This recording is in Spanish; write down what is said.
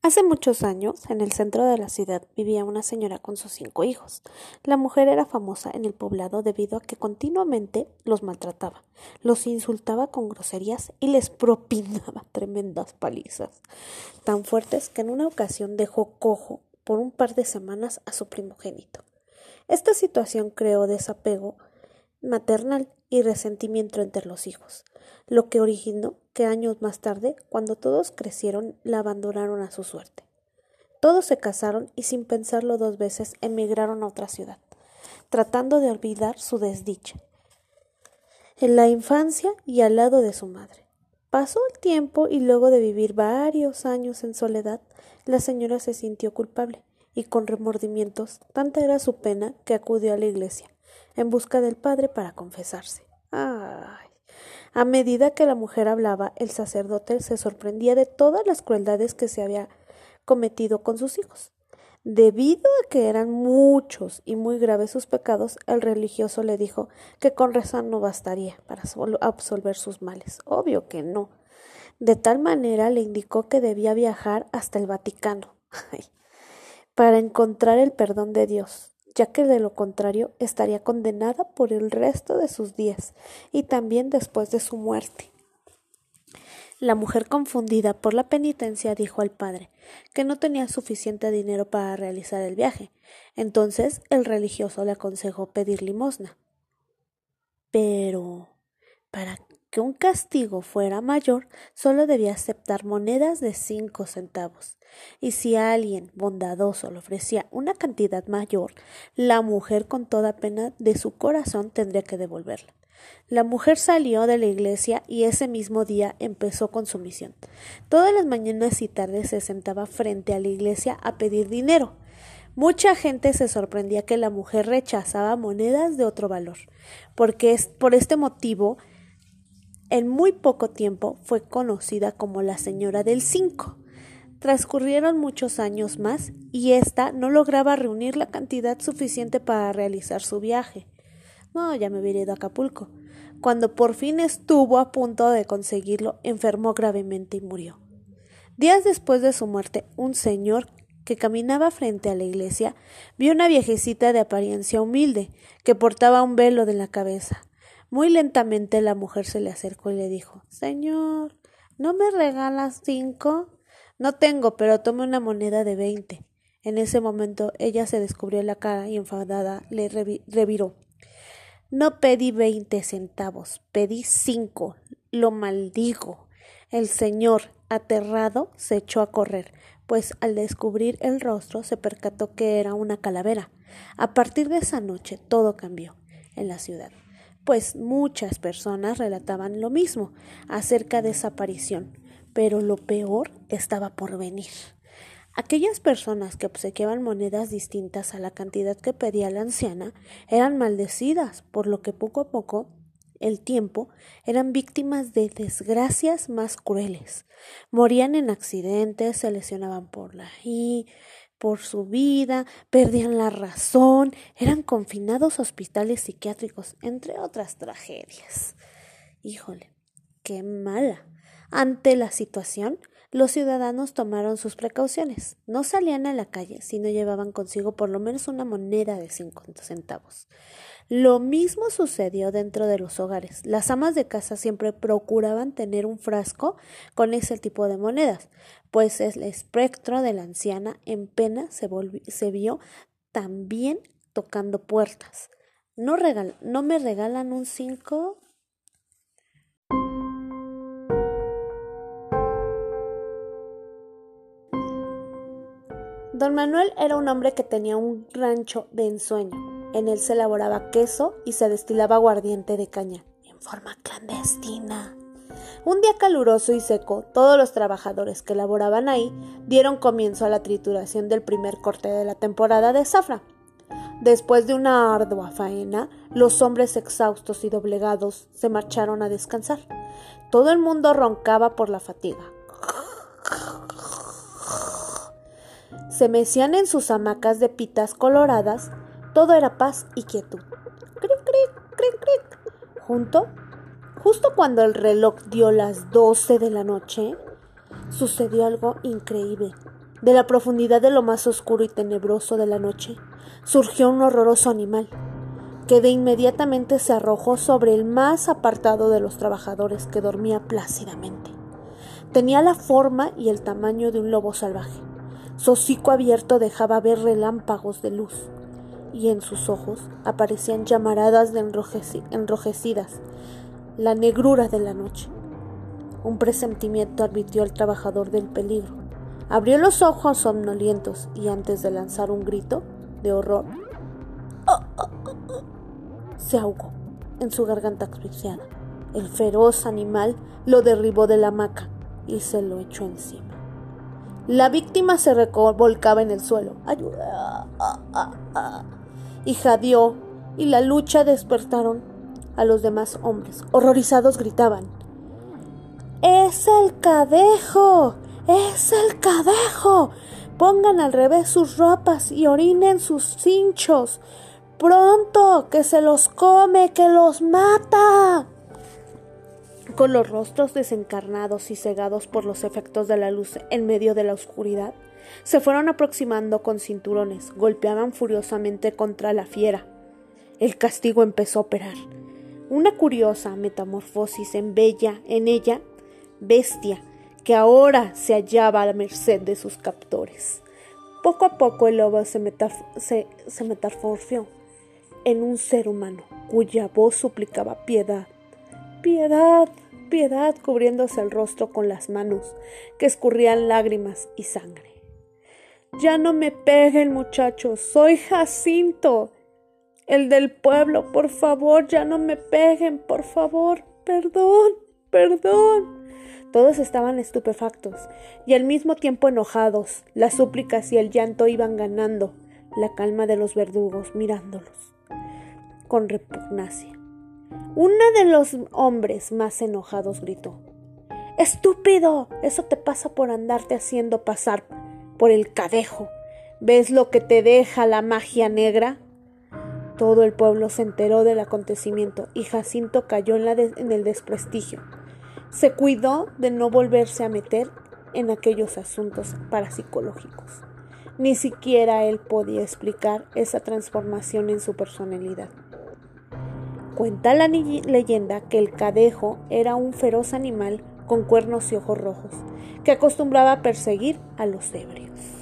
Hace muchos años, en el centro de la ciudad vivía una señora con sus cinco hijos. La mujer era famosa en el poblado debido a que continuamente los maltrataba, los insultaba con groserías y les propinaba tremendas palizas, tan fuertes que en una ocasión dejó cojo por un par de semanas a su primogénito. Esta situación creó desapego maternal y resentimiento entre los hijos, lo que originó años más tarde, cuando todos crecieron, la abandonaron a su suerte. Todos se casaron y sin pensarlo dos veces emigraron a otra ciudad, tratando de olvidar su desdicha. En la infancia y al lado de su madre. Pasó el tiempo y luego de vivir varios años en soledad, la señora se sintió culpable y con remordimientos, tanta era su pena que acudió a la iglesia en busca del padre para confesarse. Ay. A medida que la mujer hablaba, el sacerdote se sorprendía de todas las crueldades que se había cometido con sus hijos. Debido a que eran muchos y muy graves sus pecados, el religioso le dijo que con rezar no bastaría para absolver sus males. Obvio que no. De tal manera le indicó que debía viajar hasta el Vaticano para encontrar el perdón de Dios ya que de lo contrario estaría condenada por el resto de sus días y también después de su muerte. La mujer confundida por la penitencia dijo al padre que no tenía suficiente dinero para realizar el viaje. Entonces el religioso le aconsejó pedir limosna. Pero para que un castigo fuera mayor, solo debía aceptar monedas de cinco centavos, y si alguien bondadoso le ofrecía una cantidad mayor, la mujer con toda pena de su corazón tendría que devolverla. La mujer salió de la iglesia y ese mismo día empezó con su misión. Todas las mañanas y tardes se sentaba frente a la iglesia a pedir dinero. Mucha gente se sorprendía que la mujer rechazaba monedas de otro valor, porque es por este motivo en muy poco tiempo fue conocida como la señora del cinco. Transcurrieron muchos años más y ésta no lograba reunir la cantidad suficiente para realizar su viaje. No, ya me hubiera ido a Acapulco. Cuando por fin estuvo a punto de conseguirlo, enfermó gravemente y murió. Días después de su muerte, un señor que caminaba frente a la iglesia vio una viejecita de apariencia humilde que portaba un velo de la cabeza. Muy lentamente la mujer se le acercó y le dijo Señor, ¿no me regalas cinco? No tengo, pero tome una moneda de veinte. En ese momento ella se descubrió la cara y enfadada le reviró. No pedí veinte centavos, pedí cinco. Lo maldigo. El señor, aterrado, se echó a correr, pues al descubrir el rostro se percató que era una calavera. A partir de esa noche todo cambió en la ciudad pues muchas personas relataban lo mismo acerca de esa aparición, pero lo peor estaba por venir. Aquellas personas que obsequiaban monedas distintas a la cantidad que pedía la anciana eran maldecidas, por lo que poco a poco el tiempo eran víctimas de desgracias más crueles. Morían en accidentes, se lesionaban por la y por su vida, perdían la razón, eran confinados a hospitales psiquiátricos, entre otras tragedias. Híjole, qué mala. Ante la situación, los ciudadanos tomaron sus precauciones. No salían a la calle si no llevaban consigo por lo menos una moneda de cincuenta centavos. Lo mismo sucedió dentro de los hogares. Las amas de casa siempre procuraban tener un frasco con ese tipo de monedas, pues el espectro de la anciana en pena se, vio también tocando puertas. ¿No, ¿No me regalan un cinco? Don Manuel era un hombre que tenía un rancho de ensueño. En él se elaboraba queso y se destilaba aguardiente de caña, en forma clandestina. Un día caluroso y seco, todos los trabajadores que laboraban ahí dieron comienzo a la trituración del primer corte de la temporada de zafra. Después de una ardua faena, los hombres exhaustos y doblegados se marcharon a descansar. Todo el mundo roncaba por la fatiga. se mecían en sus hamacas de pitas coloradas, todo era paz y quietud. Cric, cric, cric, cric. Junto, justo cuando el reloj dio las doce de la noche, sucedió algo increíble. De la profundidad de lo más oscuro y tenebroso de la noche surgió un horroroso animal, que de inmediatamente se arrojó sobre el más apartado de los trabajadores que dormía plácidamente. Tenía la forma y el tamaño de un lobo salvaje. Su hocico abierto dejaba ver relámpagos de luz, y en sus ojos aparecían llamaradas de enrojecidas, la negrura de la noche. Un presentimiento advirtió al trabajador del peligro. Abrió los ojos somnolientos y antes de lanzar un grito de horror, se ahogó en su garganta asfixiada. El feroz animal lo derribó de la hamaca y se lo echó encima. La víctima se revolcaba en el suelo. ¡Ayuda! Y jadeó, y la lucha despertaron a los demás hombres. Horrorizados gritaban. ¡Es el cadejo! ¡Es el cadejo! Pongan al revés sus ropas y orinen sus cinchos. Pronto, que se los come, que los mata. Con los rostros desencarnados y cegados por los efectos de la luz en medio de la oscuridad, se fueron aproximando con cinturones, golpeaban furiosamente contra la fiera. El castigo empezó a operar. Una curiosa metamorfosis en bella, en ella, bestia, que ahora se hallaba a la merced de sus captores. Poco a poco el lobo se, se, se metamorfió en un ser humano, cuya voz suplicaba piedad, piedad, piedad, cubriéndose el rostro con las manos, que escurrían lágrimas y sangre. Ya no me peguen, muchachos, soy Jacinto, el del pueblo, por favor, ya no me peguen, por favor, perdón, perdón. Todos estaban estupefactos y al mismo tiempo enojados. Las súplicas y el llanto iban ganando la calma de los verdugos mirándolos con repugnancia. Uno de los hombres más enojados gritó Estúpido. Eso te pasa por andarte haciendo pasar por el cadejo. ¿Ves lo que te deja la magia negra? Todo el pueblo se enteró del acontecimiento y Jacinto cayó en, el desprestigio. Se cuidó de no volverse a meter en aquellos asuntos parapsicológicos. Ni siquiera él podía explicar esa transformación en su personalidad. Cuenta la leyenda que el cadejo era un feroz animal con cuernos y ojos rojos, que acostumbraba a perseguir a los ebrios.